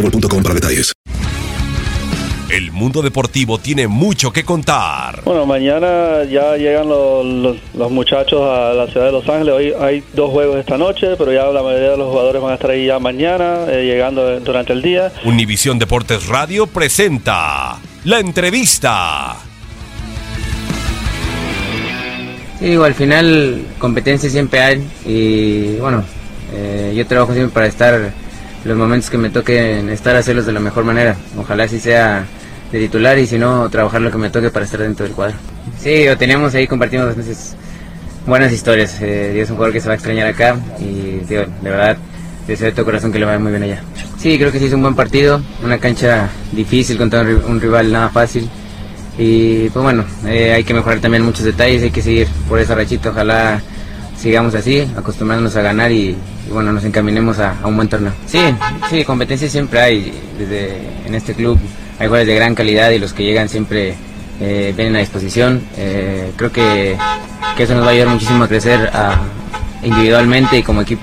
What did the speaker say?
para detalles. El mundo deportivo tiene mucho que contar. Bueno, mañana ya llegan los, los- los muchachos a la ciudad de Los Ángeles. Hoy hay dos juegos esta noche, pero ya la mayoría de los jugadores van a estar ahí ya mañana, eh, llegando durante el día. Univisión Deportes Radio presenta la entrevista. Sí, digo, al final competencia siempre hay y bueno, eh, yo trabajo siempre para estar los momentos que me toquen estar hacerlos de la mejor manera. Ojalá si sea de titular y si no, trabajar lo que me toque para estar dentro del cuadro. Sí, lo teníamos ahí, compartimos dos veces buenas historias. Eh, es un jugador que se va a extrañar acá y digo, de verdad deseo de todo corazón que le vaya muy bien allá. Sí, creo que sí es un buen partido, una cancha difícil contra un rival nada fácil. Y pues bueno, eh, hay que mejorar también muchos detalles, hay que seguir por esa rachita, ojalá sigamos así, acostumbrándonos a ganar y, y bueno, nos encaminemos a, a un buen torneo. Sí, sí, competencia siempre hay, desde en este club hay jugadores de gran calidad y los que llegan siempre eh, vienen a disposición. Eh, creo que, que eso nos va a ayudar muchísimo a crecer a- individualmente y como equipo.